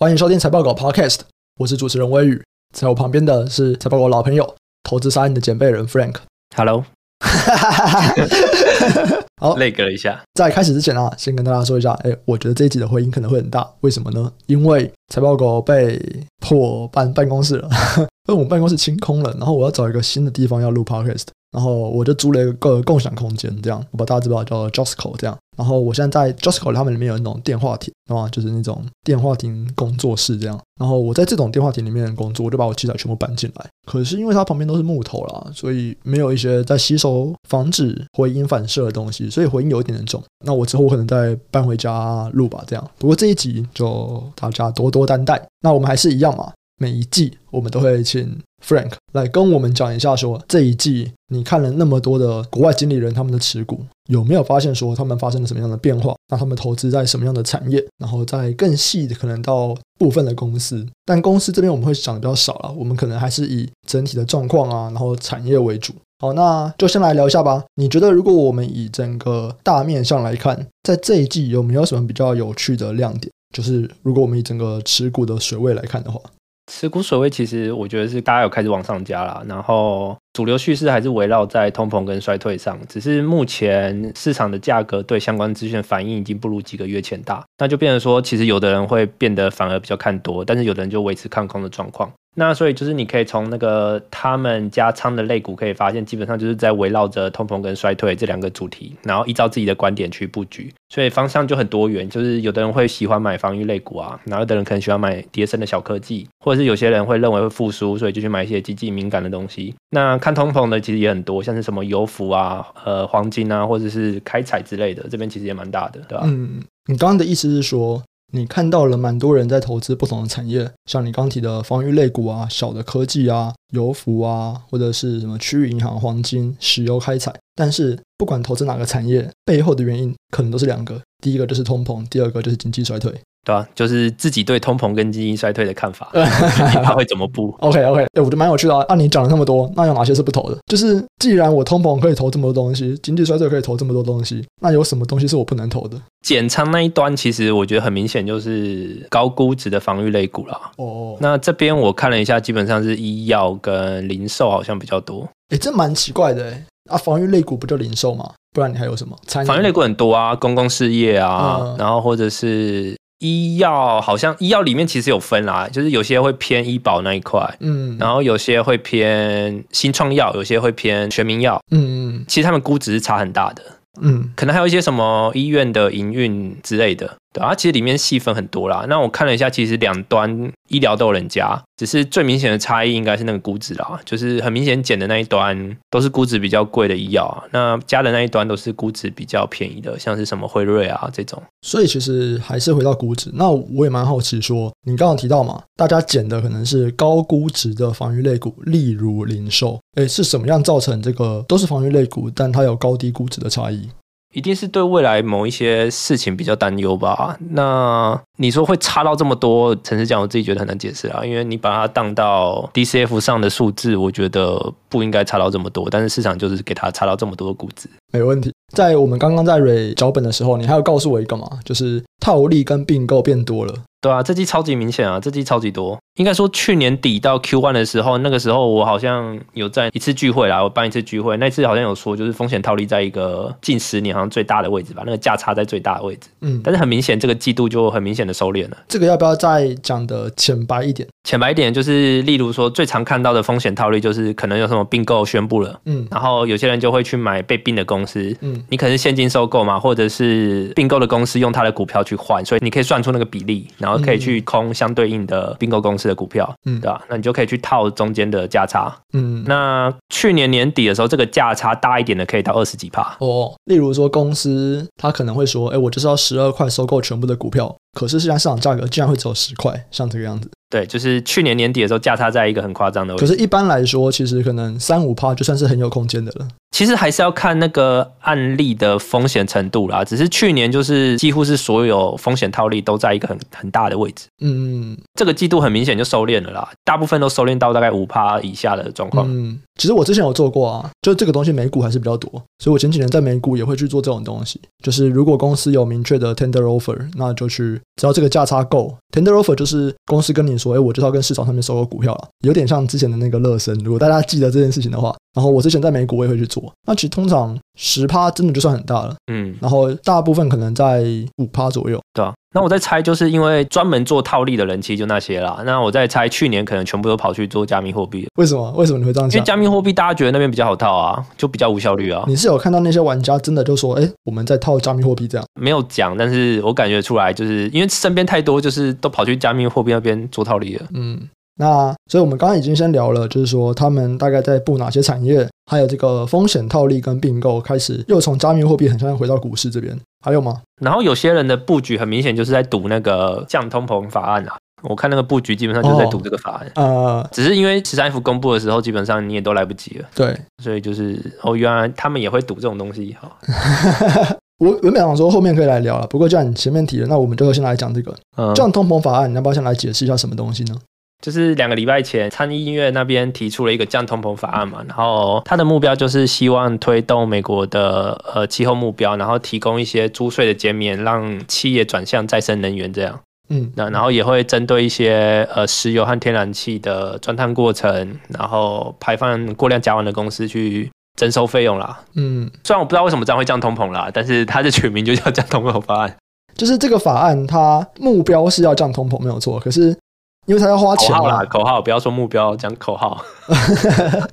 欢迎收听财报狗 Podcast，我是主持人威宇，在我旁边的是财报狗老朋友，投资沙印的前辈人 Frank。Hello，好，累格了一下。在开始之前啊，先跟大家说一下，哎，我觉得这一集的回音可能会很大，为什么呢？因为财报狗被迫搬办公室了，因为我们办公室清空了，然后我要找一个新的地方要录 Podcast。然后我就租了一个共享空间，这样我把大家知道叫 Josco 这样。然后我现在在 Josco 他们里面有那种电话亭，啊，就是那种电话亭工作室这样。然后我在这种电话亭里面工作，我就把我器材全部搬进来。可是因为它旁边都是木头啦，所以没有一些在吸收、防止回音反射的东西，所以回音有一点点重。那我之后我可能再搬回家录吧，这样。不过这一集就大家多多担待。那我们还是一样嘛。每一季我们都会请 Frank 来跟我们讲一下，说这一季你看了那么多的国外经理人他们的持股，有没有发现说他们发生了什么样的变化？那他们投资在什么样的产业？然后再更细的可能到部分的公司，但公司这边我们会讲的比较少了，我们可能还是以整体的状况啊，然后产业为主。好，那就先来聊一下吧。你觉得如果我们以整个大面上来看，在这一季有没有什么比较有趣的亮点？就是如果我们以整个持股的水位来看的话。持股水位其实我觉得是大家有开始往上加了，然后主流叙事还是围绕在通膨跟衰退上，只是目前市场的价格对相关资讯反应已经不如几个月前大，那就变成说，其实有的人会变得反而比较看多，但是有的人就维持看空的状况。那所以就是你可以从那个他们加仓的类股可以发现，基本上就是在围绕着通膨跟衰退这两个主题，然后依照自己的观点去布局，所以方向就很多元。就是有的人会喜欢买防御类股啊，然后有的人可能喜欢买跌深的小科技，或者是有些人会认为会复苏，所以就去买一些经济敏感的东西。那看看通膨的其实也很多，像是什么油服啊、呃黄金啊，或者是开采之类的，这边其实也蛮大的，对吧？嗯，你刚刚的意思是说？你看到了蛮多人在投资不同的产业，像你刚提的防御类股啊、小的科技啊、油服啊，或者是什么区域银行、黄金、石油开采。但是不管投资哪个产业，背后的原因可能都是两个：第一个就是通膨，第二个就是经济衰退。对啊，就是自己对通膨跟经济衰退的看法，他会怎么布？OK OK，哎，我觉得蛮有趣的啊。按、啊、你讲了那么多，那有哪些是不投的？就是既然我通膨可以投这么多东西，经济衰退可以投这么多东西，那有什么东西是我不能投的？减仓那一端，其实我觉得很明显就是高估值的防御类股啦。哦，oh. 那这边我看了一下，基本上是医药跟零售好像比较多。哎，这蛮奇怪的哎。啊，防御类股不就零售吗？不然你还有什么？防御类股很多啊，公共事业啊，嗯、然后或者是。医药好像医药里面其实有分啦，就是有些会偏医保那一块，嗯，然后有些会偏新创药，有些会偏全民药，嗯嗯，其实他们估值是差很大的，嗯，可能还有一些什么医院的营运之类的。对啊，其实里面细分很多啦。那我看了一下，其实两端医疗都有人加，只是最明显的差异应该是那个估值啦。就是很明显减的那一端都是估值比较贵的医药啊，那加的那一端都是估值比较便宜的，像是什么辉瑞啊这种。所以其实还是回到估值。那我也蛮好奇说，说你刚刚提到嘛，大家减的可能是高估值的防御类股，例如零售。诶，是什么样造成这个都是防御类股，但它有高低估值的差异？一定是对未来某一些事情比较担忧吧？那你说会差到这么多？诚实讲，我自己觉得很难解释啊。因为你把它当到 DCF 上的数字，我觉得不应该差到这么多。但是市场就是给它差到这么多的估值，没问题。在我们刚刚在蕊脚本的时候，你还有告诉我一个嘛？就是套利跟并购变多了。对啊，这季超级明显啊，这季超级多。应该说去年底到 Q one 的时候，那个时候我好像有在一次聚会啦，我办一次聚会，那次好像有说，就是风险套利在一个近十年好像最大的位置吧，那个价差在最大的位置。嗯，但是很明显这个季度就很明显的收敛了。这个要不要再讲的浅白一点？浅白一点就是，例如说最常看到的风险套利，就是可能有什么并购宣布了，嗯，然后有些人就会去买被并的公司，嗯，你可能是现金收购嘛，或者是并购的公司用他的股票去换，所以你可以算出那个比例，然后可以去空相对应的并购公司的股票，嗯，对吧？那你就可以去套中间的价差，嗯，那去年年底的时候，这个价差大一点的可以到二十几帕哦。例如说公司他可能会说，哎，我就是要十二块收购全部的股票，可是现在市场价格竟然会只有十块，像这个样子。对，就是去年年底的时候价差在一个很夸张的位置。可是，一般来说，其实可能三五趴就算是很有空间的了。其实还是要看那个案例的风险程度啦。只是去年就是几乎是所有风险套利都在一个很很大的位置。嗯，这个季度很明显就收敛了啦，大部分都收敛到大概五趴以下的状况。嗯，其实我之前有做过啊，就这个东西美股还是比较多，所以我前几年在美股也会去做这种东西。就是如果公司有明确的 tender offer，那就去，只要这个价差够，tender offer 就是公司跟你说，哎，我就要跟市场上面收购股票了，有点像之前的那个乐升。如果大家记得这件事情的话，然后我之前在美股我也会去做。那其实通常十趴真的就算很大了，嗯，然后大部分可能在五趴左右，对啊。那我在猜，就是因为专门做套利的人其实就那些啦。那我在猜，去年可能全部都跑去做加密货币。为什么？为什么你会这样想？因为加密货币大家觉得那边比较好套啊，就比较无效率啊。你是有看到那些玩家真的就说，哎，我们在套加密货币这样？没有讲，但是我感觉出来，就是因为身边太多，就是都跑去加密货币那边做套利了。嗯。那所以，我们刚刚已经先聊了，就是说他们大概在布哪些产业，还有这个风险套利跟并购，开始又从加密货币很像回到股市这边，还有吗？然后有些人的布局很明显就是在赌那个降通膨法案啊，我看那个布局基本上就是在赌这个法案。哦、呃，只是因为十三 F 公布的时候，基本上你也都来不及了。对，所以就是哦，原来他们也会赌这种东西。哈，我原本想说后面可以来聊了，不过既然你前面提了，那我们就先来讲这个、嗯、降通膨法案，你要不要先来解释一下什么东西呢？就是两个礼拜前，参议院那边提出了一个降通膨法案嘛，然后它的目标就是希望推动美国的呃气候目标，然后提供一些租税的减免，让企业转向再生能源这样。嗯，那然后也会针对一些呃石油和天然气的钻探过程，然后排放过量甲烷的公司去征收费用啦。嗯，虽然我不知道为什么这样会降通膨啦，但是它的取名就叫降通膨法案。就是这个法案，它目标是要降通膨没有错，可是。因为他要花钱口号啦，口号不要说目标，讲口号。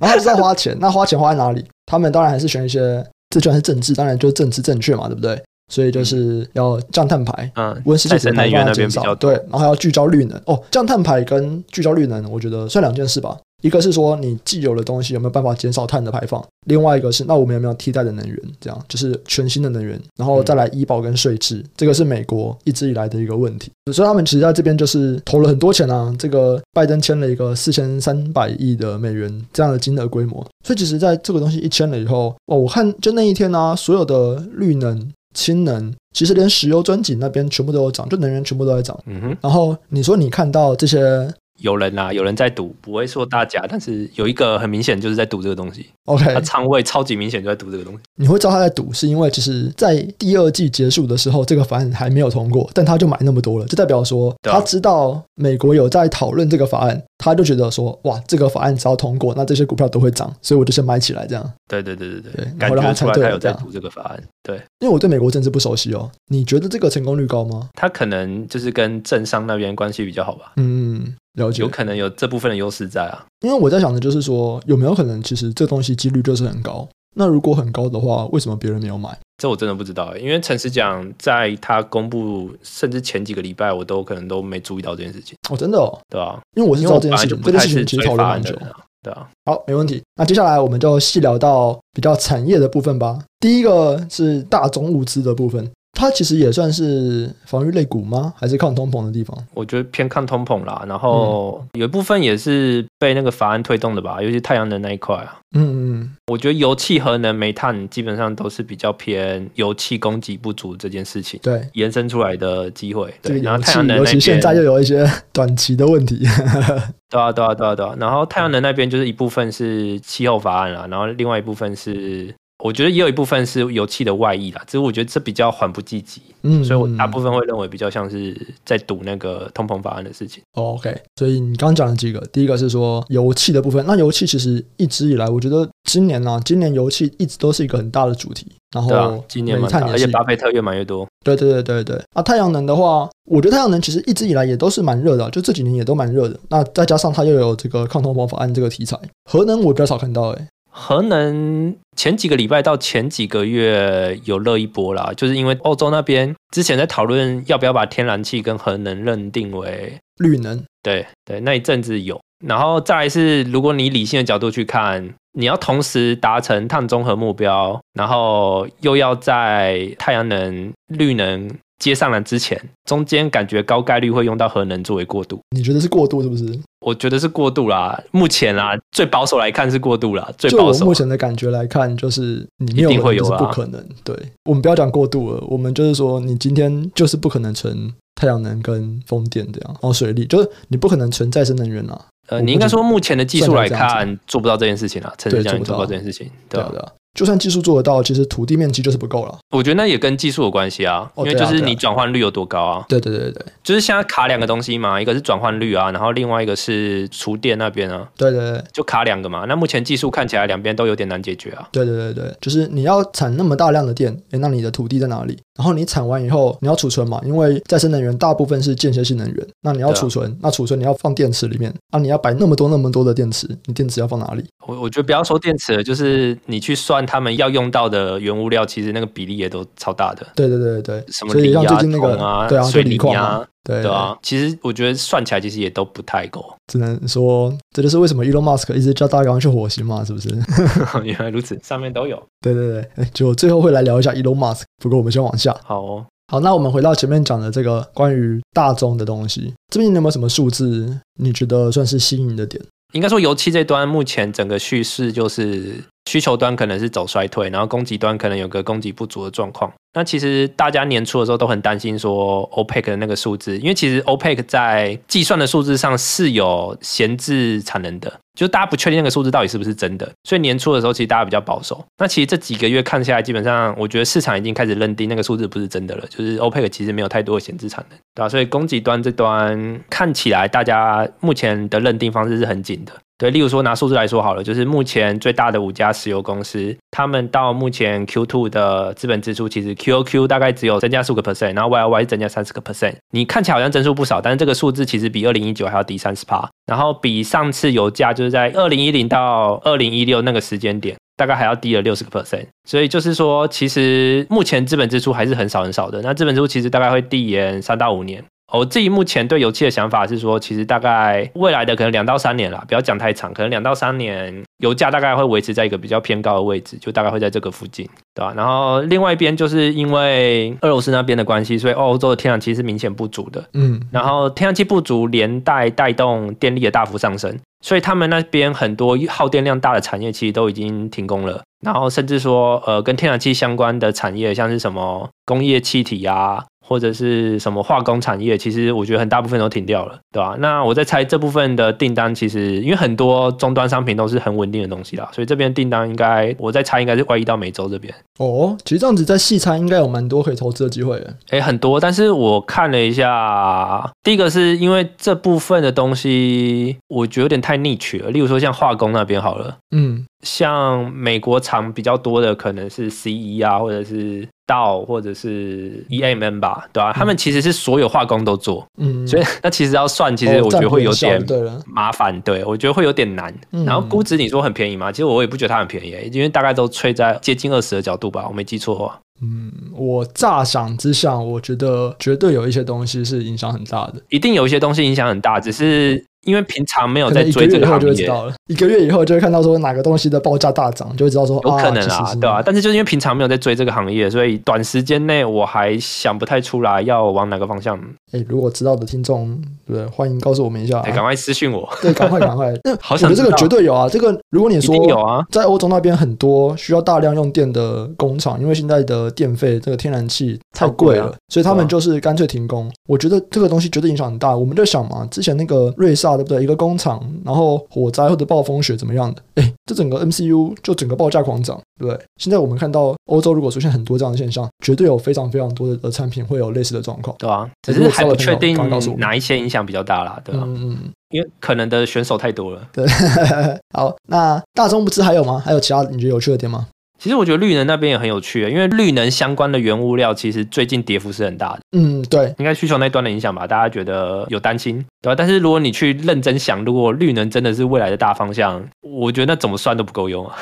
然后他是在花钱，那花钱花在哪里？他们当然还是选一些，这居然是政治，当然就是政治正确嘛，对不对？所以就是要降碳排，嗯，温室气体排放那边比较对，然后还要聚焦绿能。哦，降碳排跟聚焦绿能，我觉得算两件事吧。一个是说你既有的东西有没有办法减少碳的排放，另外一个是那我们有没有替代的能源，这样就是全新的能源，然后再来医保跟税制，这个是美国一直以来的一个问题。所以他们其实在这边就是投了很多钱啊，这个拜登签了一个四千三百亿的美元这样的金额规模，所以其实在这个东西一签了以后，哦，我看就那一天啊，所有的绿能、氢能，其实连石油钻井那边全部都有涨，就能源全部都在涨。嗯哼，然后你说你看到这些。有人啊，有人在赌，不会说大家，但是有一个很明显就是在赌这个东西。OK，他仓位超级明显就在赌这个东西。你会知道他在赌，是因为其实，在第二季结束的时候，这个法案还没有通过，但他就买那么多了，就代表说他知道美国有在讨论这个法案，他就觉得说，哇，这个法案只要通过，那这些股票都会涨，所以我就先买起来这样。对对对对对，对感觉出来他有在赌这个法案。对，因为我对美国政治不熟悉哦，你觉得这个成功率高吗？他可能就是跟政商那边关系比较好吧。嗯。了解，有可能有这部分的优势在啊，因为我在想的就是说，有没有可能其实这东西几率就是很高？那如果很高的话，为什么别人没有买？这我真的不知道，因为诚实讲，在他公布甚至前几个礼拜，我都可能都没注意到这件事情。哦，真的哦，对啊，因为我是知道这件事情，这件事情其实讨论蛮久，对啊。好，没问题。那接下来我们就细聊到比较产业的部分吧。第一个是大宗物资的部分。它其实也算是防御类股吗？还是抗通膨的地方？我觉得偏抗通膨啦。然后有一部分也是被那个法案推动的吧，尤其太阳能那一块啊。嗯嗯，我觉得油气、核能、煤炭基本上都是比较偏油气供给不足这件事情，对延伸出来的机会。对，然后太阳能，尤其现在又有一些短期的问题。对啊，对啊，对啊，对啊。然后太阳能那边就是一部分是气候法案啦，然后另外一部分是。我觉得也有一部分是油气的外溢啦，只是我觉得这比较缓不济急，嗯，所以我大部分会认为比较像是在赌那个通膨法案的事情。OK，所以你刚刚讲了几个，第一个是说油气的部分，那油气其实一直以来，我觉得今年呢、啊，今年油气一直都是一个很大的主题。然后、啊、今年蛮大，而且巴菲特越买越多。对对对对对。啊，太阳能的话，我觉得太阳能其实一直以来也都是蛮热的，就这几年也都蛮热的。那再加上它又有这个抗通膨法案这个题材，核能我比较少看到诶、欸。核能前几个礼拜到前几个月有热一波啦，就是因为欧洲那边之前在讨论要不要把天然气跟核能认定为绿能，对对，那一阵子有，然后再来是如果你理性的角度去看，你要同时达成碳中和目标，然后又要在太阳能、绿能接上来之前，中间感觉高概率会用到核能作为过渡。你觉得是过渡是不是？我觉得是过渡啦。目前啦，最保守来看是过渡啦。最保守。目前的感觉来看，就是你没有核能是不可能。对，我们不要讲过渡了，我们就是说，你今天就是不可能存太阳能跟风电这样，然后水力，就是你不可能存再生能源啊。呃，你应该说目前的技术来看，做不到这件事情啊。陈志强，你做不到这件事情，对啊。就算技术做得到，其实土地面积就是不够了。我觉得那也跟技术有关系啊，因为就是你转换率有多高啊。对对对对，就是现在卡两个东西嘛，一个是转换率啊，然后另外一个是厨电那边啊。对对对，就卡两个嘛。那目前技术看起来两边都有点难解决啊。对对对对，就是你要产那么大量的电，诶，那你的土地在哪里？然后你产完以后，你要储存嘛，因为再生能源大部分是间歇性能源，那你要储存，啊、那储存你要放电池里面，啊，你要摆那么多那么多的电池，你电池要放哪里？我我觉得不要说电池了，就是你去算他们要用到的原物料，其实那个比例也都超大的。对对对对，什么锂啊、铜啊、对啊、水泥啊，对对啊，其实我觉得算起来其实也都不太够。只能说，这就是为什么 Elon Musk 一直叫大家去火星嘛，是不是？原来如此，上面都有。对对对，就最后会来聊一下 Elon Musk，不过我们先往下。好哦。好，那我们回到前面讲的这个关于大宗的东西，这边你有没有什么数字？你觉得算是吸引的点？应该说，油漆这端目前整个叙事就是需求端可能是走衰退，然后供给端可能有个供给不足的状况。那其实大家年初的时候都很担心说 OPEC 的那个数字，因为其实 OPEC 在计算的数字上是有闲置产能的。就大家不确定那个数字到底是不是真的，所以年初的时候其实大家比较保守。那其实这几个月看下来，基本上我觉得市场已经开始认定那个数字不是真的了，就是 OPEC 其实没有太多的闲置产能，对吧？所以供给端这端看起来大家目前的认定方式是很紧的。对，例如说拿数字来说好了，就是目前最大的五家石油公司，他们到目前 Q2 的资本支出其实 QOQ 大概只有增加十五个 percent，然后 YOY 是增加三十个 percent。你看起来好像增速不少，但是这个数字其实比二零一九还要低三十趴，然后比上次油价就是在二零一零到二零一六那个时间点，大概还要低了六十个 percent。所以就是说，其实目前资本支出还是很少很少的。那资本支出其实大概会递延三到五年。我自己目前对油气的想法是说，其实大概未来的可能两到三年啦，不要讲太长，可能两到三年油价大概会维持在一个比较偏高的位置，就大概会在这个附近，对吧？然后另外一边就是因为俄罗斯那边的关系，所以欧洲的天然气是明显不足的，嗯，然后天然气不足连带带动电力的大幅上升，所以他们那边很多耗电量大的产业其实都已经停工了，然后甚至说呃跟天然气相关的产业，像是什么工业气体啊。或者是什么化工产业，其实我觉得很大部分都停掉了，对吧？那我在猜这部分的订单，其实因为很多终端商品都是很稳定的东西啦，所以这边订单应该我在猜应该是外移到美洲这边。哦，其实这样子在细猜应该有蛮多可以投资的机会的。诶，很多，但是我看了一下，第一个是因为这部分的东西，我觉得有点太 niche 了。例如说像化工那边好了，嗯，像美国厂比较多的可能是 CE 啊，或者是。道或者是 EMN 吧，对吧、啊？他们其实是所有化工都做，嗯，所以 那其实要算，其实我觉得会有点麻烦，对，我觉得会有点难。然后估值你说很便宜吗？其实我也不觉得它很便宜，因为大概都吹在接近二十的角度吧，我没记错的话。嗯，我乍想之下，我觉得绝对有一些东西是影响很大的，一定有一些东西影响很大，只是。因为平常没有在追这个行业，知道了。一个月以后就会看到说哪个东西的报价大涨，就会知道说有可能啊，对啊？但是就是因为平常没有在追这个行业，所以短时间内我还想不太出来要往哪个方向。哎，如果知道的听众，对，欢迎告诉我们一下，哎，赶快私信我，对，赶快赶快。那好想我觉得这个绝对有啊，这个如果你说有啊，在欧洲那边很多需要大量用电的工厂，因为现在的电费这个天然气太贵了，所以他们就是干脆停工。我觉得这个东西绝对影响很大。我们就想嘛，之前那个瑞萨对不对？一个工厂。然后火灾或者暴风雪怎么样的？哎，这整个 MCU 就整个报价狂涨，对不对？现在我们看到欧洲如果出现很多这样的现象，绝对有非常非常多的的产品会有类似的状况，对啊，只是还不确定哪一些影响比较大啦，对吧？嗯嗯，因为可能的选手太多了。对，好，那大众不知还有吗？还有其他你觉得有趣的点吗？其实我觉得绿能那边也很有趣，因为绿能相关的原物料其实最近跌幅是很大的。嗯，对，应该需求那端的影响吧，大家觉得有担心，对吧？但是如果你去认真想，如果绿能真的是未来的大方向，我觉得那怎么算都不够用啊。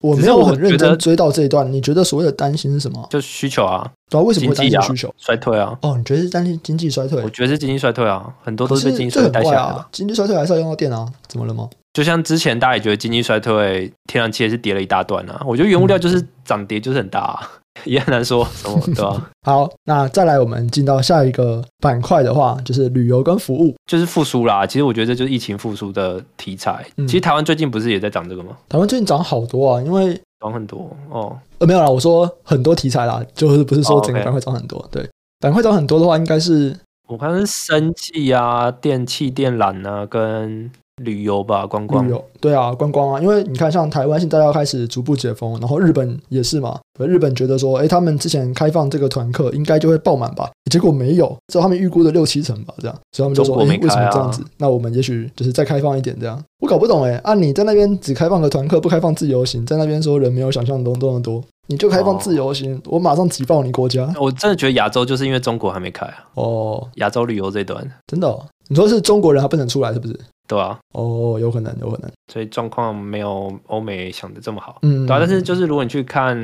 我没有很认真追到这一段，你觉得所谓的担心是什么？就是需求啊，对啊，为什么会担心需求？衰退啊？哦，你觉得是担心经济衰退？我觉得是经济衰退啊，很多都是被经济衰退带下来的啊。经济衰退还是要用到电啊？怎么了吗？就像之前大家也觉得经济衰退，天然气也是跌了一大段啊。我觉得原物料就是涨跌就是很大啊。也很难说什么，对吧、啊？好，那再来，我们进到下一个板块的话，就是旅游跟服务，就是复苏啦。其实我觉得这就是疫情复苏的题材。嗯、其实台湾最近不是也在涨这个吗？台湾最近涨好多啊，因为涨很多哦。呃，没有啦，我说很多题材啦，就是不是说整个板块涨很多。哦 okay、对，板块涨很多的话，应该是我看是生技啊、电器电缆啊跟。旅游吧，观光。旅游，对啊，观光啊，因为你看，像台湾现在要开始逐步解封，然后日本也是嘛。日本觉得说，哎，他们之前开放这个团客应该就会爆满吧，结果没有，只有他们预估的六七成吧，这样，所以他们就说，哎，为什么这样子？那我们也许就是再开放一点这样。我搞不懂哎，啊，你在那边只开放个团客，不开放自由行，在那边说人没有想象中多么多，你就开放自由行，哦、我马上挤爆你国家。我真的觉得亚洲就是因为中国还没开啊。哦，亚洲旅游这段真的、哦，你说是中国人还不能出来，是不是？对啊，哦，有可能，有可能，所以状况没有欧美想的这么好，嗯，对啊，但是就是如果你去看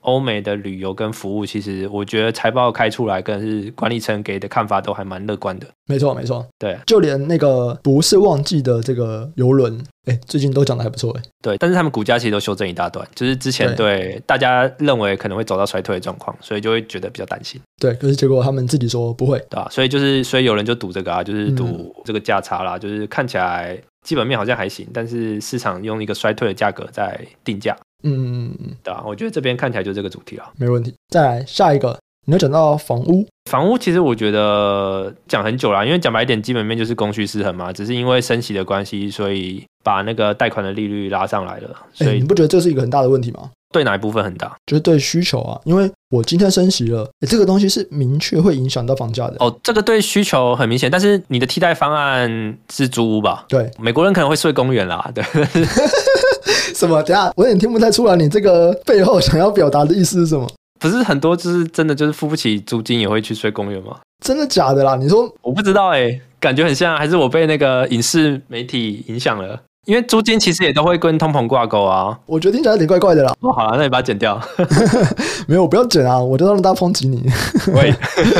欧美的旅游跟服务，其实我觉得财报开出来，跟是管理层给的看法都还蛮乐观的。没错，没错，对，就连那个不是旺季的这个游轮，哎，最近都讲的还不错，哎，对，但是他们股价其实都修正一大段，就是之前对，对大家认为可能会走到衰退的状况，所以就会觉得比较担心。对，可是结果他们自己说不会，对吧？所以就是，所以有人就赌这个啊，就是赌这个价差啦，嗯、就是看起来。基本面好像还行，但是市场用一个衰退的价格在定价。嗯嗯嗯，对啊，我觉得这边看起来就这个主题了。没问题。再来下一个，你要讲到房屋。房屋其实我觉得讲很久了，因为讲白一点，基本面就是供需失衡嘛，只是因为升息的关系，所以把那个贷款的利率拉上来了。所以、欸、你不觉得这是一个很大的问题吗？对哪一部分很大？就是对需求啊，因为我今天升息了，欸、这个东西是明确会影响到房价的。哦，这个对需求很明显，但是你的替代方案是租屋吧？对，美国人可能会睡公园啦。对，什么？等下我有点听不太出来，你这个背后想要表达的意思是什么？不是很多，就是真的就是付不起租金也会去睡公园吗？真的假的啦？你说我不知道哎、欸，感觉很像，还是我被那个影视媒体影响了？因为租金其实也都会跟通膨挂钩啊，我觉得听起来有点怪怪的啦。哦，好了，那你把它剪掉。没有，我不要剪啊，我就让大家抨击你。喂，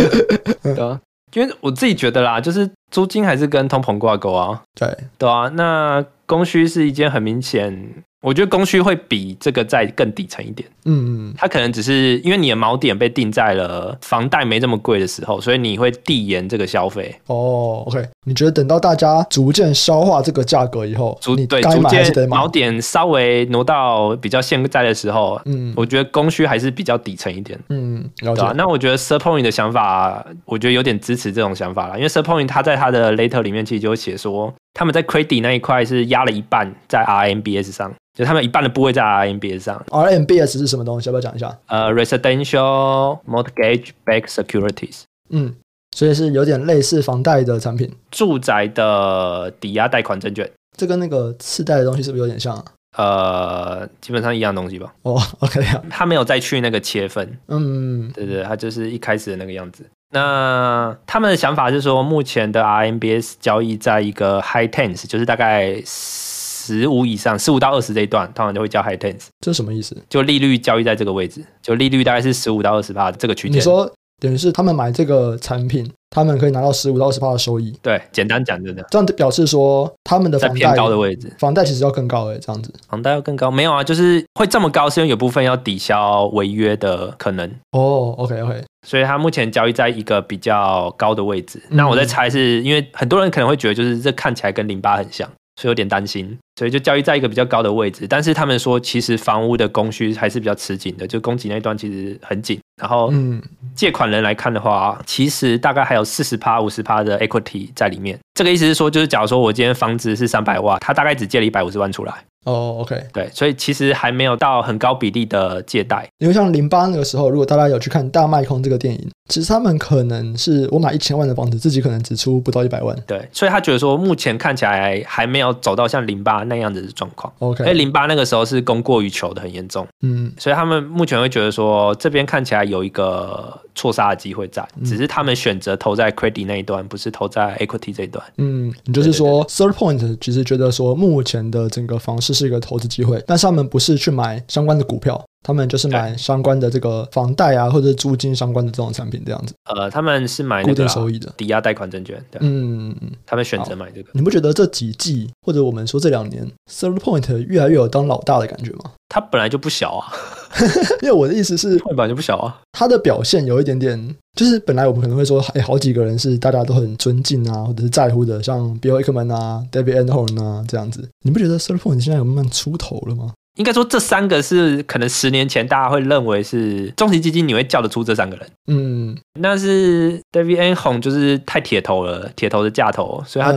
对啊，因为我自己觉得啦，就是租金还是跟通膨挂钩啊。对，对啊，那供需是一件很明显。我觉得供需会比这个再更底层一点，嗯嗯，它可能只是因为你的锚点被定在了房贷没这么贵的时候，所以你会递延这个消费。哦，OK，你觉得等到大家逐渐消化这个价格以后，逐对逐渐锚点稍微挪到比较现在的时候，嗯，我觉得供需还是比较底层一点，嗯，了解。那我觉得 Surpoint 的想法，我觉得有点支持这种想法啦，因为 Surpoint 他在他的 Letter 里面其实就会写说。他们在 credit 那一块是压了一半在 RMBS 上，就他们一半的部位在 RMBS 上。RMBS 是什么东西？要不要讲一下？呃，Residential Mortgage-Backed Securities。嗯，所以是有点类似房贷的产品，住宅的抵押贷款证券。这跟那个次贷的东西是不是有点像啊？呃，基本上一样东西吧。哦，OK 啊，他没有再去那个切分。嗯，对对，他就是一开始的那个样子。那他们的想法是说，目前的 RMBS 交易在一个 high tens，就是大概十五以上，十五到二十这一段，通常就会叫 high tens。这是什么意思？就利率交易在这个位置，就利率大概是十五到二十趴这个区间。你说等于是他们买这个产品，他们可以拿到十五到二十趴的收益。对，简单讲就这样。这样表示说，他们的房贷高的位置，房贷其实要更高诶，这样子。房贷要更高？没有啊，就是会这么高，是因为有部分要抵消违约的可能。哦，OK OK。所以它目前交易在一个比较高的位置。那我在猜是因为很多人可能会觉得，就是这看起来跟零八很像，所以有点担心。所以就交易在一个比较高的位置。但是他们说，其实房屋的供需还是比较吃紧的，就供给那一段其实很紧。然后，嗯借款人来看的话，其实大概还有四十趴、五十趴的 equity 在里面。这个意思是说，就是假如说我今天房子是三百万，他大概只借了一百五十万出来。哦、oh，OK，对，所以其实还没有到很高比例的借贷。因为像零八那个时候，如果大家有去看《大卖空》这个电影，其实他们可能是我买一千万的房子，自己可能只出不到一百万。对，所以他觉得说，目前看起来还没有走到像零八那样子的状况。OK，因为零八那个时候是供过于求的很严重。嗯，所以他们目前会觉得说，这边看起来有一个错杀的机会在，只是他们选择投在 credit 那一端，不是投在 equity 这一段。嗯，你就是说 Third Point 其实觉得说，目前的整个房市是一个投资机会，但是他们不是去买相关的股票，他们就是买相关的这个房贷啊，或者租金相关的这种产品这样子。呃，他们是买、那个、固定收益的抵押贷款证券。对嗯，他们选择买这个。你不觉得这几季或者我们说这两年，SettlePoint 越来越有当老大的感觉吗？他本来就不小啊，因为我的意思是，本来就不小啊。他的表现有一点点，就是本来我们可能会说，哎，好几个人是大家都很尊敬啊，或者是在乎的，像 Bill Ackman 啊、David Einhorn 啊这样子。你不觉得 SettlePoint 现在有慢慢出头了吗？应该说，这三个是可能十年前大家会认为是中型基金，你会叫得出这三个人。嗯，那是 David Einhorn 就是太铁头了，铁头的架头，所以他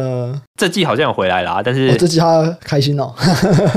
这季好像有回来啦。但是、哦、这季他开心哦，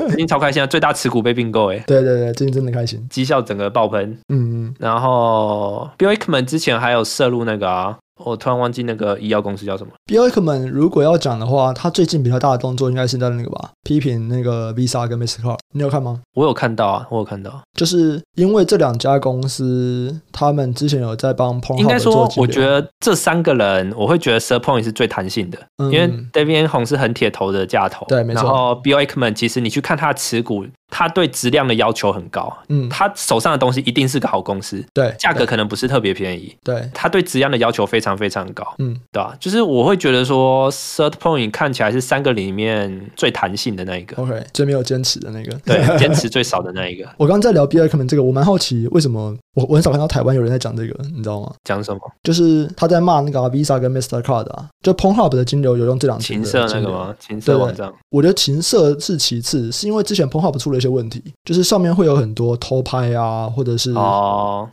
最近超开心啊！最大持股被并购，哎，对对对，最近真的开心，绩效整个爆喷。嗯嗯，然后 Bill Ackman 之前还有涉入那个啊。我突然忘记那个医药公司叫什么。Bill Ackman 如果要讲的话，他最近比较大的动作应该是在那个吧，批评那个 Visa 跟 Mastercard。你有看吗？我有看到啊，我有看到。就是因为这两家公司，他们之前有在帮 Pornhub 应该说，我觉得这三个人，我会觉得 SettlePoint 是最弹性的，嗯、因为 David Einhorn 是很铁头的架头，对，没错。然后 Bill Ackman 其实你去看他的持股。他对质量的要求很高，嗯，他手上的东西一定是个好公司，对，价格可能不是特别便宜，对，他对质量的要求非常非常高，嗯，对吧？就是我会觉得说，SettlePoint 看起来是三个里面最弹性的那一个，OK，最没有坚持的那个，对，坚持最少的那一个。我刚刚在聊 Ackman 这个，我蛮好奇为什么我我很少看到台湾有人在讲这个，你知道吗？讲什么？就是他在骂那个 Visa 跟 Mastercard 啊，就 Pornhub 的金流有用这两情色那个吗？情色网站？我觉得情色是其次，是因为之前 Pornhub 出了一些问题，就是。就是上面会有很多偷拍啊，或者是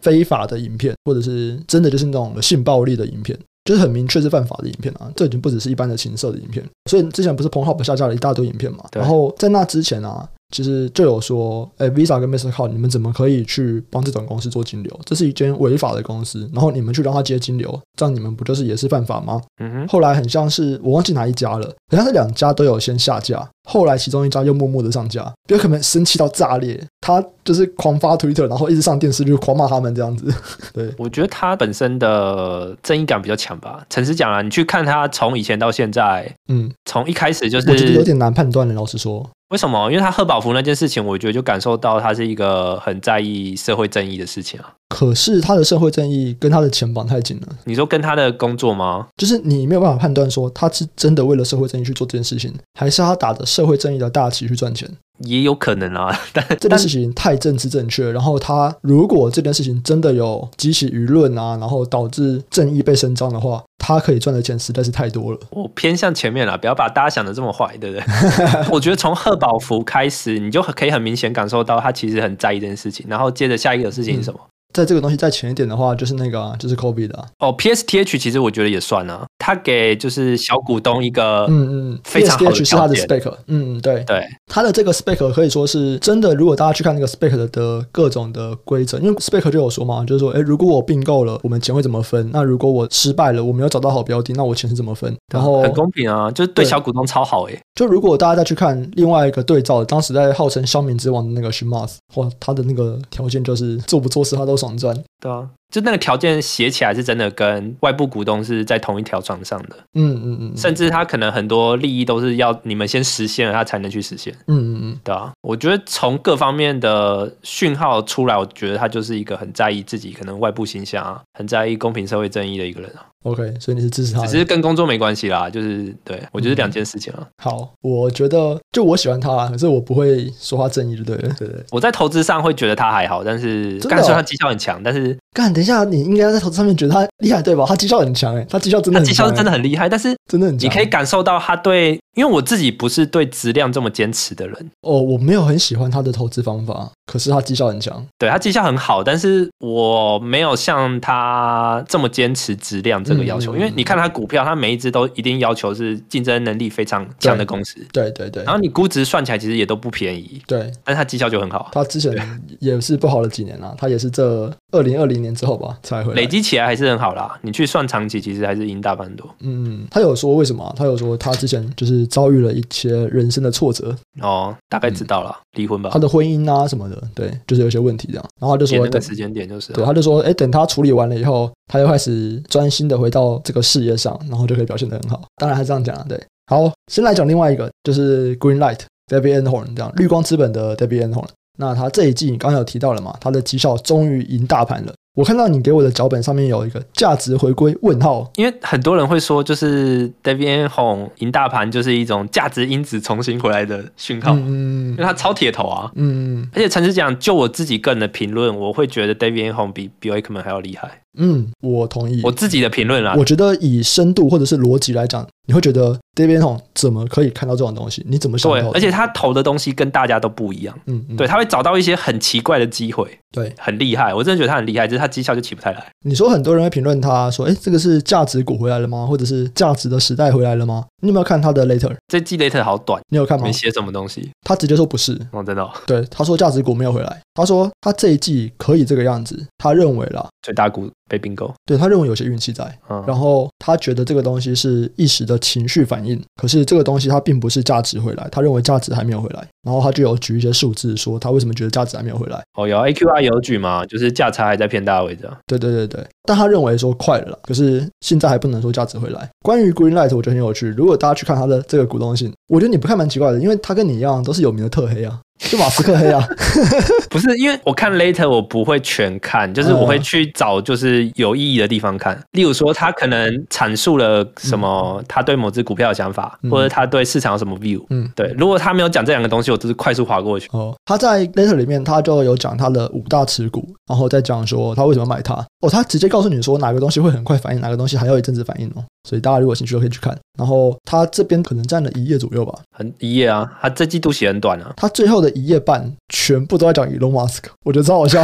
非法的影片，或者是真的就是那种性暴力的影片，就是很明确是犯法的影片啊。这已经不只是一般的情色的影片，所以之前不是 Pornhub 下架了一大堆影片嘛？然后在那之前啊。其实就有说，哎，Visa 跟 Mastercard，你们怎么可以去帮这种公司做金流？这是一间违法的公司，然后你们去让他接金流，这样你们不就是也是犯法吗？嗯哼。后来很像是我忘记哪一家了，好像是两家都有先下架，后来其中一家又默默的上架。比如可能生气到炸裂，他就是狂发 Twitter，然后一直上电视就狂骂他们这样子。对，我觉得他本身的正义感比较强吧。诚实讲啊，你去看他从以前到现在，嗯，从一开始就是我觉得有点难判断的，老实说。为什么？因为他贺宝福那件事情，我觉得就感受到他是一个很在意社会正义的事情啊。可是他的社会正义跟他的钱绑太紧了。你说跟他的工作吗？就是你没有办法判断说他是真的为了社会正义去做这件事情，还是他打着社会正义的大旗去赚钱。也有可能啊，但这件事情太政治正确。然后他如果这件事情真的有激起舆论啊，然后导致正义被伸张的话，他可以赚的钱实在是太多了。我偏向前面了，不要把大家想的这么坏，对不对？我觉得从贺宝福开始，你就可以很明显感受到他其实很在意这件事情。然后接着下一个事情是什么？嗯在这个东西再前一点的话，就是那个、啊，就是 Kobe 的、啊、哦。PSTH 其实我觉得也算啊，他给就是小股东一个嗯嗯非常好的是他的 spec，嗯对对，他的这个 spec 可以说是真的。如果大家去看那个 spec 的的各种的规则，因为 spec 就有说嘛，就是说，哎，如果我并购了，我们钱会怎么分？那如果我失败了，我没有找到好标的，那我钱是怎么分？然后很公平啊，就是对小股东超好哎。就如果大家再去看另外一个对照，当时在号称消灭之王的那个 Chamath，哇，他的那个条件就是做不做事他都爽赚。对啊。就那个条件写起来是真的跟外部股东是在同一条船上的，嗯嗯嗯，甚至他可能很多利益都是要你们先实现了，他才能去实现，嗯嗯嗯，对啊，我觉得从各方面的讯号出来，我觉得他就是一个很在意自己可能外部形象啊，很在意公平社会正义的一个人啊。OK，所以你是支持他的，只是跟工作没关系啦，就是对我觉得两件事情啊、嗯。好，我觉得就我喜欢他，可是我不会说话正义，就对了。对对，我在投资上会觉得他还好，但是刚才说他绩效很强，但是干，等一下，你应该在投资上面觉得他厉害，对吧？他绩效很强，哎，他绩效真的很强，绩效是真的很厉害，但是真的很，你可以感受到他对。因为我自己不是对质量这么坚持的人哦，我没有很喜欢他的投资方法，可是他绩效很强，对，他绩效很好，但是我没有像他这么坚持质量这个要求。嗯、因为你看他股票，他每一只都一定要求是竞争能力非常强的公司，对对对。然后你估值算起来其实也都不便宜，对，但是他绩效就很好。他之前也是不好了几年了，他也是这二零二零年之后吧才会累积起来还是很好啦。你去算长期，其实还是赢大半多。嗯，他有说为什么？他有说他之前就是遭遇了一些。人生的挫折哦，大概知道了，离、嗯、婚吧。他的婚姻啊什么的，对，就是有些问题这样。然后他就说，那个时间点就是，对，他就说，哎，等他处理完了以后，他又开始专心的回到这个事业上，然后就可以表现得很好。当然，还是这样讲了，对。好，先来讲另外一个，就是 Greenlight David Einhorn 这样，绿光资本的 David Einhorn。那他这一季你刚刚有提到了嘛？他的绩效终于赢大盘了。我看到你给我的脚本上面有一个价值回归问号，因为很多人会说，就是 Deviant Hong 赢大盘就是一种价值因子重新回来的讯号，嗯，因为他超铁头啊，嗯，而且诚实讲，就我自己个人的评论，我会觉得 Deviant Hong 比 Bill Ackman 还要厉害。嗯，我同意。我自己的评论啦，我觉得以深度或者是逻辑来讲，你会觉得 Deviant Hong 怎么可以看到这种东西？你怎么想到？对，而且他投的东西跟大家都不一样。嗯，嗯对，他会找到一些很奇怪的机会。对，很厉害，我真的觉得他很厉害，只是他绩效就起不太来。你说很多人会评论他说：“哎，这个是价值股回来了吗？或者是价值的时代回来了吗？”你有没有看他的 Letter？这季 Letter 好短，你有看吗？没写什么东西。他直接说不是。哦，真的哦？对，他说价值股没有回来。他说他这一季可以这个样子，他认为啦，最大股被并购。对，他认为有些运气在，嗯，然后他觉得这个东西是一时的情绪反应，可是这个东西它并不是价值回来，他认为价值还没有回来。然后他就有举一些数字说他为什么觉得价值还没有回来。哦，有 AQR 有举嘛，就是价差还在偏大的位置。对对对对，但他认为说快了啦，可是现在还不能说价值回来。关于 Greenlight，我觉得很有趣。如果大家去看他的这个股东信，我觉得你不看蛮奇怪的，因为他跟你一样都是有名的特黑啊。就马斯克黑啊，不是因为我看 Later 我不会全看，就是我会去找就是有意义的地方看。例如说他可能阐述了什么，他对某只股票的想法，或者他对市场有什么 view。嗯，对。如果他没有讲这两个东西，我只是快速滑过去。哦，他在 Later 里面他就有讲他的五大持股，然后再讲说他为什么买它。哦，他直接告诉你说哪个东西会很快反应，哪个东西还要一阵子反应哦。所以大家如果有兴趣都可以去看。然后他这边可能占了一页左右吧，很一页啊。他这季度写很短啊，他最后的一页半全部都在讲 Elon Musk，我觉得超好笑。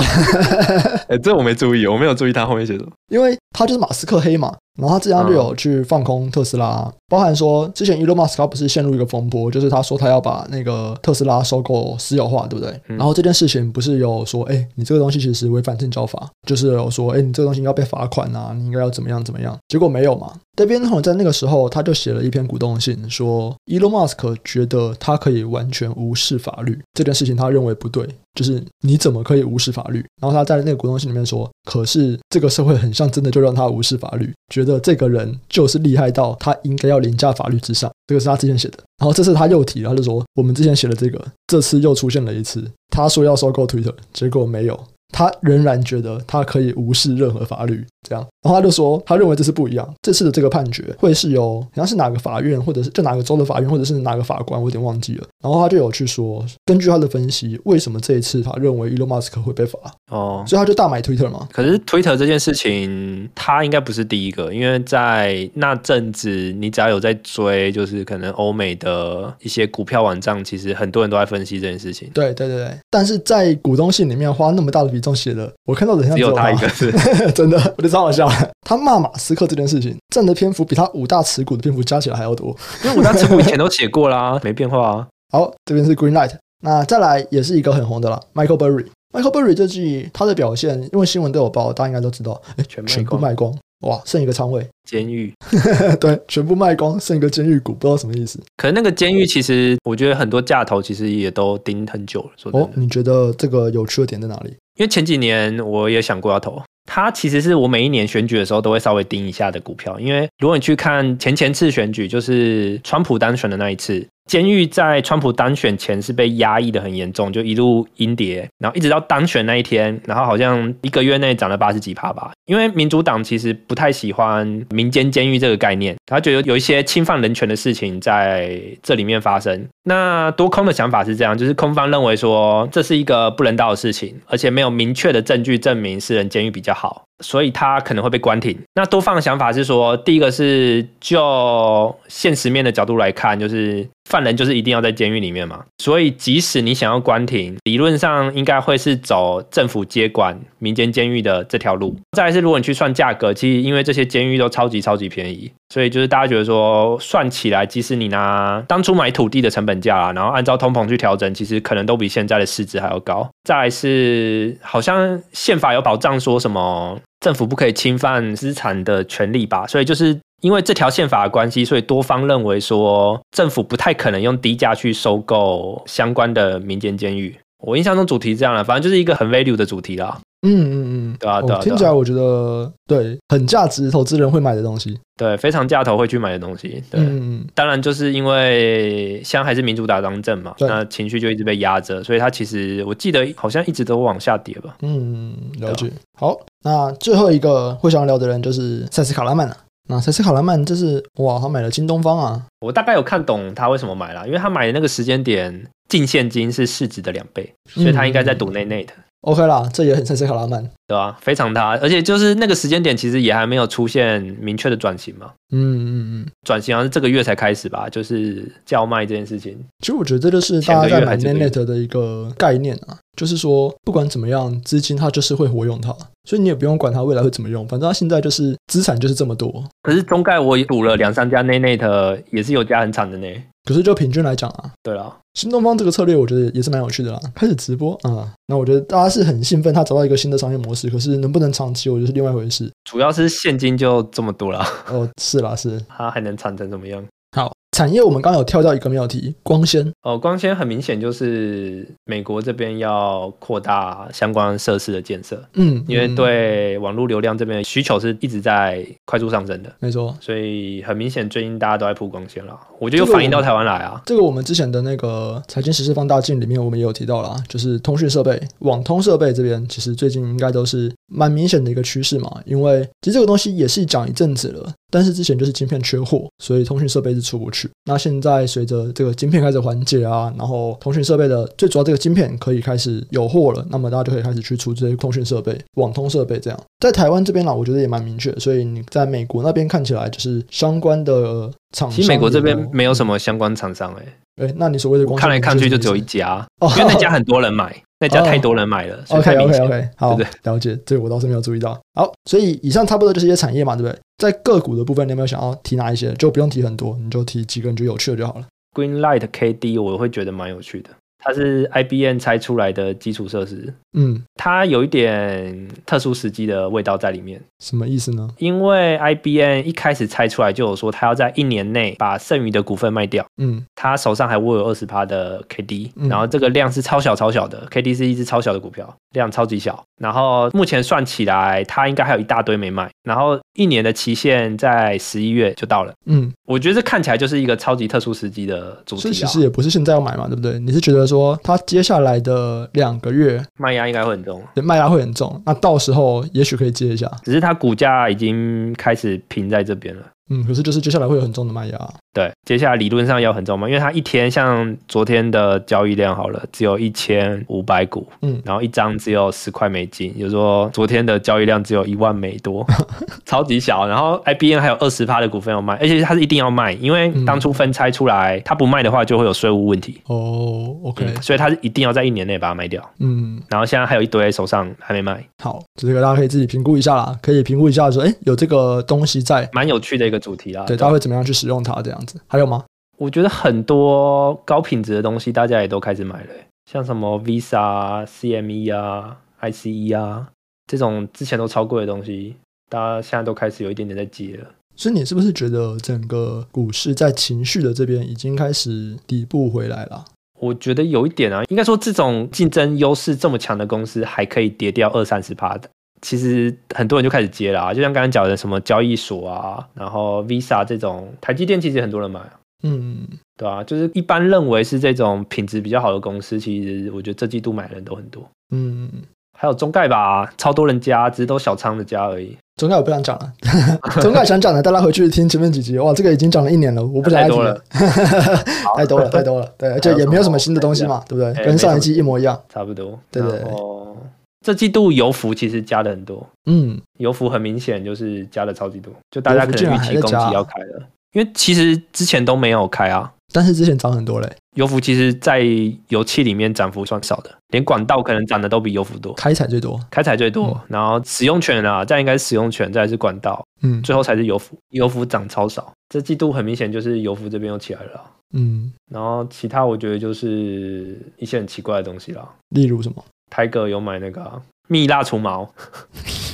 哎，这我没注意，我没有注意他后面写什么，因为他就是马斯克黑嘛。然后他这样就有去放空特斯拉，嗯、包含说之前 Elon Musk 他不是陷入一个风波，就是他说他要把那个特斯拉收购私有化，对不对？嗯、然后这件事情不是有说，哎，你这个东西其实违反证交法，就是有说，哎，你这个东西应该被罚款啊，你应该要怎么样怎么样？结果没有嘛。这边呢，在那个时候他就写了一篇股东信，说 Elon Musk 觉得他可以完全无视法律这件事情，他认为不对。就是你怎么可以无视法律？然后他在那个股东信里面说：“可是这个社会很像真的就让他无视法律，觉得这个人就是厉害到他应该要凌驾法律之上。”这个是他之前写的。然后这次他又提，他就说：“我们之前写的这个，这次又出现了一次。他说要收购 Twitter，结果没有。”他仍然觉得他可以无视任何法律，这样，然后他就说，他认为这是不一样。这次的这个判决会是由好像是哪个法院，或者是就哪个州的法院，或者是哪个法官，我有点忘记了。然后他就有去说，根据他的分析，为什么这一次他认为 Elon Musk 会被罚？哦，所以他就大买 Twitter 嘛。可是 Twitter 这件事情，他应该不是第一个，因为在那阵子，你只要有在追，就是可能欧美的一些股票网站，其实很多人都在分析这件事情。对对对对，但是在股东信里面花那么大的比。重写的，我看到的像只有他一个，是 真的，我觉得超好笑。他骂马斯克这件事情占的篇幅比他五大持股的篇幅加起来还要多，因为五大持股以前都写过啦，没变化啊。好，这边是 Greenlight，那再来也是一个很红的啦，Michael Burry。Michael Burry 这季他的表现，因为新闻都有报，大家应该都知道，哎，全全部卖光，哇，剩一个仓位，监狱，对，全部卖光，剩一个监狱股，不知道什么意思。可能那个监狱其实，我觉得很多价头其实也都盯很久了。说哦，你觉得这个有趣的点在哪里？因为前几年我也想过要投，它其实是我每一年选举的时候都会稍微盯一下的股票。因为如果你去看前前次选举，就是川普当选的那一次。监狱在川普当选前是被压抑的很严重，就一路阴跌，然后一直到当选那一天，然后好像一个月内涨了八十几趴吧。因为民主党其实不太喜欢民间监狱这个概念，他觉得有一些侵犯人权的事情在这里面发生。那多空的想法是这样，就是空方认为说这是一个不人道的事情，而且没有明确的证据证明私人监狱比较好。所以他可能会被关停。那多方的想法是说，第一个是就现实面的角度来看，就是犯人就是一定要在监狱里面嘛。所以即使你想要关停，理论上应该会是走政府接管民间监狱的这条路。再来是，如果你去算价格，其实因为这些监狱都超级超级便宜，所以就是大家觉得说算起来，即使你拿当初买土地的成本价，然后按照通膨去调整，其实可能都比现在的市值还要高。再来是，好像宪法有保障说什么。政府不可以侵犯资产的权利吧，所以就是因为这条宪法的关系，所以多方认为说政府不太可能用低价去收购相关的民间监狱。我印象中主题是这样了，反正就是一个很 value 的主题啦。嗯嗯嗯，对啊对啊，听起来我觉得对，很价值投资人会买的东西，对，非常价投会去买的东西。对，嗯嗯，当然就是因为现在还是民主党当政嘛，那情绪就一直被压着，所以它其实我记得好像一直都往下跌吧。嗯，了解。好，那最后一个会想聊的人就是塞斯卡拉曼了。那塞斯卡拉曼就是哇，他买了京东方啊。我大概有看懂他为什么买了，因为他买的那个时间点净现金是市值的两倍，所以他应该在赌内内的。OK 啦，这也很像是卡拉曼，对吧、啊？非常大，而且就是那个时间点，其实也还没有出现明确的转型嘛。嗯嗯嗯，转型好像是这个月才开始吧，就是叫卖这件事情。其实我觉得这就是大家在买 Netnet 的一个概念啊，就是说不管怎么样，资金它就是会活用它，所以你也不用管它未来会怎么用，反正它现在就是资产就是这么多。可是中概我也赌了两三家 Netnet，也是有家很惨的呢。可是就平均来讲啊，对啊，新东方这个策略我觉得也是蛮有趣的啦。开始直播啊、嗯，那我觉得大家是很兴奋，他找到一个新的商业模式。可是能不能长期，我觉得是另外一回事。主要是现金就这么多了。哦，是啦，是。他还能产成怎么样？好。产业我们刚刚有跳到一个妙题，光纤。哦，光纤很明显就是美国这边要扩大相关设施的建设，嗯，因为对网络流量这边的需求是一直在快速上升的，没错，所以很明显最近大家都在铺光纤了，我觉得又反映到台湾来啊，这个我们之前的那个财经时事放大镜里面我们也有提到了，就是通讯设备、网通设备这边其实最近应该都是蛮明显的一个趋势嘛，因为其实这个东西也是讲一阵子了。但是之前就是晶片缺货，所以通讯设备是出不去。那现在随着这个晶片开始缓解啊，然后通讯设备的最主要这个晶片可以开始有货了，那么大家就可以开始去出这些通讯设备、网通设备。这样在台湾这边呢，我觉得也蛮明确。所以你在美国那边看起来就是相关的厂商。其实美国这边没有什么相关厂商哎、欸，那你所谓的光，看来看去就只有一家，因为那家很多人买。那家太多人买了，哦、OK OK OK，好，对对了解，这个我倒是没有注意到。好，所以以上差不多就是一些产业嘛，对不对？在个股的部分，你有没有想要提哪一些？就不用提很多，你就提几个你觉得有趣的就好了。Greenlight KD 我会觉得蛮有趣的。它是 IBM 拆出来的基础设施，嗯，它有一点特殊时机的味道在里面。什么意思呢？因为 IBM 一开始拆出来就有说，它要在一年内把剩余的股份卖掉。嗯，他手上还握有二十趴的 KD，然后这个量是超小超小的，KD 是一只超小的股票，量超级小。然后目前算起来，它应该还有一大堆没卖。然后一年的期限在十一月就到了。嗯，我觉得这看起来就是一个超级特殊时机的主题啊。其实也不是现在要买嘛，对不对？你是觉得？说它接下来的两个月卖压应该会很重，对，卖压会很重。那到时候也许可以接一下，只是它股价已经开始平在这边了。嗯，可是就是接下来会有很重的卖压。对，接下来理论上要很重嘛，因为它一天像昨天的交易量好了，只有一千五百股，嗯，然后一张只有十块美金，也就是说昨天的交易量只有一万美多，超级小。然后 IBM 还有二十趴的股份要卖，而且它是一定要卖，因为当初分拆出来，它不卖的话就会有税务问题。哦，OK，嗯，所以它是一定要在一年内把它卖掉。嗯，然后现在还有一堆手上还没卖。好，这个大家可以自己评估一下啦，可以评估一下说，哎，有这个东西在，蛮有趣的一个主题啦。对，大家会怎么样去使用它？这样子还有吗？我觉得很多高品质的东西，大家也都开始买了，像什么 Visa、CME 啊、ICE 啊这种之前都超贵的东西，大家现在都开始有一点点在接了。所以你是不是觉得整个股市在情绪的这边已经开始底部回来了？我觉得有一点啊，应该说这种竞争优势这么强的公司，还可以跌掉二三十趴的。其实很多人就开始接了啊，就像刚刚讲的什么交易所啊，然后 Visa 这种，台积电其实很多人买啊。嗯，对啊，就是一般认为是这种品质比较好的公司，其实我觉得这季度买的人都很多。嗯，还有中概吧，超多人加，只是都小仓的加而已。中概我不想讲了，中概想讲的，大家回去听前面几集。哇，这个已经讲了一年了，我不想再听了。太多了，太多了。对，而且也没有什么新的东西嘛，对不对？跟上一季一模一样，差不多。对对。哦，这季度油服其实加的很多。嗯，油服很明显就是加了超级多，就大家可能预期攻击要开了。因为其实之前都没有开啊，但是之前涨很多嘞。油服其实，在油气里面涨幅算少的，连管道可能涨的都比油服多。开采最多，开采最多，嗯、然后使用权啊，这样应该是使用权，再来是管道，嗯，最后才是油服。油服涨超少，这季度很明显就是油服这边又起来了，嗯，然后其他我觉得就是一些很奇怪的东西啦，例如什么？泰哥有买那个、啊、蜜蜡除毛。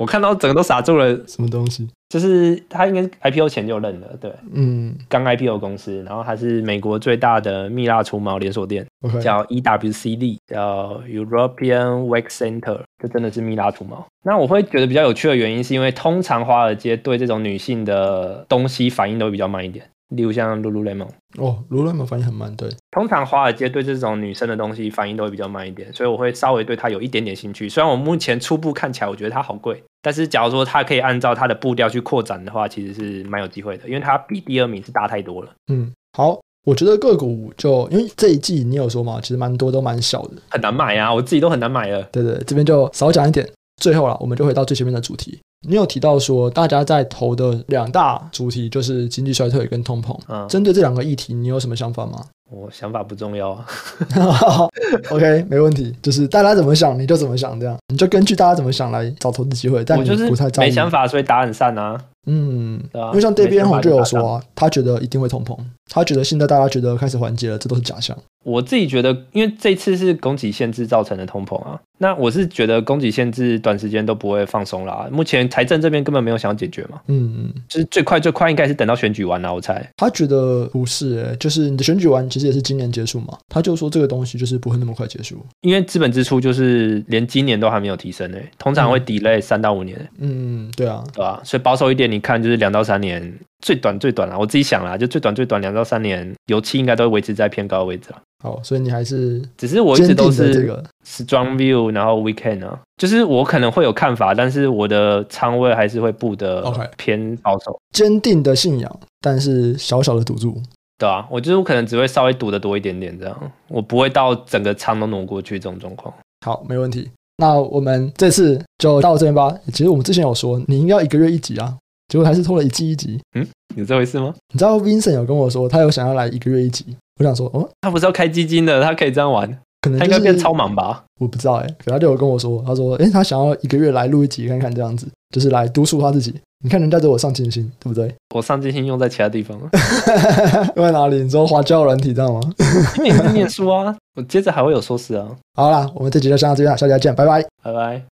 我看到整个都傻住了。什么东西？就是他应该是 IPO 前就认了，对，嗯，刚 IPO 公司，然后它是美国最大的蜜蜡除毛连锁店，okay. 叫 EWCD，叫 European Wax Center，这真的是蜜蜡除毛。那我会觉得比较有趣的原因，是因为通常华尔街对这种女性的东西反应都会比较慢一点。例如像 Lululemon 哦，Lululemon 反应很慢，对。通常华尔街对这种女生的东西反应都会比较慢一点，所以我会稍微对它有一点点兴趣。虽然我目前初步看起来我觉得它好贵，但是假如说它可以按照它的步调去扩展的话，其实是蛮有机会的，因为它比第二名是大太多了。嗯，好，我觉得个股就因为这一季你有说嘛，其实蛮多都蛮小的，很难买啊，我自己都很难买了。对对，这边就少讲一点。最后了，我们就回到最前面的主题。你有提到说，大家在投的两大主题就是经济衰退跟通膨。嗯，针对这两个议题，你有什么想法吗？我想法不重要啊。OK，没问题，就是大家怎么想你就怎么想，这样你就根据大家怎么想来找投资机会。但你不太。没想法，所以打很散啊。嗯，对啊，因为像这边红就有说啊，他觉得一定会通膨，他觉得现在大家觉得开始缓解了，这都是假象。我自己觉得，因为这次是供给限制造成的通膨啊，那我是觉得供给限制短时间都不会放松啦。目前财政这边根本没有想要解决嘛。嗯嗯，就是最快最快应该是等到选举完了，我猜。他觉得不是、欸，就是你的选举完其实也是今年结束嘛。他就说这个东西就是不会那么快结束，因为资本支出就是连今年都还没有提升诶、欸，通常会 delay 三到五年、欸。嗯，对啊，对吧、啊？所以保守一点，你看就是两到三年，最短最短啦，我自己想啦，就最短最短两到三年，油气应该都会维持在偏高的位置了。好，所以你还是只是我一直都是这个 strong view，然后 weekend 啊，就是我可能会有看法，但是我的仓位还是会布的偏保守。坚定的信仰，但是小小的赌注。对啊，我就是我可能只会稍微赌的多一点点这样，我不会到整个仓都挪过去这种状况。好，没问题。那我们这次就到这边吧。其实我们之前有说，你应该要一个月一集啊，结果还是拖了一季一集。嗯，有这回事吗？你知道 Vincent 有跟我说，他有想要来一个月一集。我想说，哦，他不是要开基金的，他可以这样玩，可能、就是、他应该变超忙吧？我不知道哎，可他就有跟我说，他说，诶，他想要一个月来录一集看看，这样子就是来督促他自己。你看人家对我上进心，对不对？我上进心用在其他地方了，用 在哪里？你说花椒软体，知道吗？因为你在念书啊，我接着还会有硕士啊。好啦，我们这集就上到这边，下期再见，拜拜，拜拜。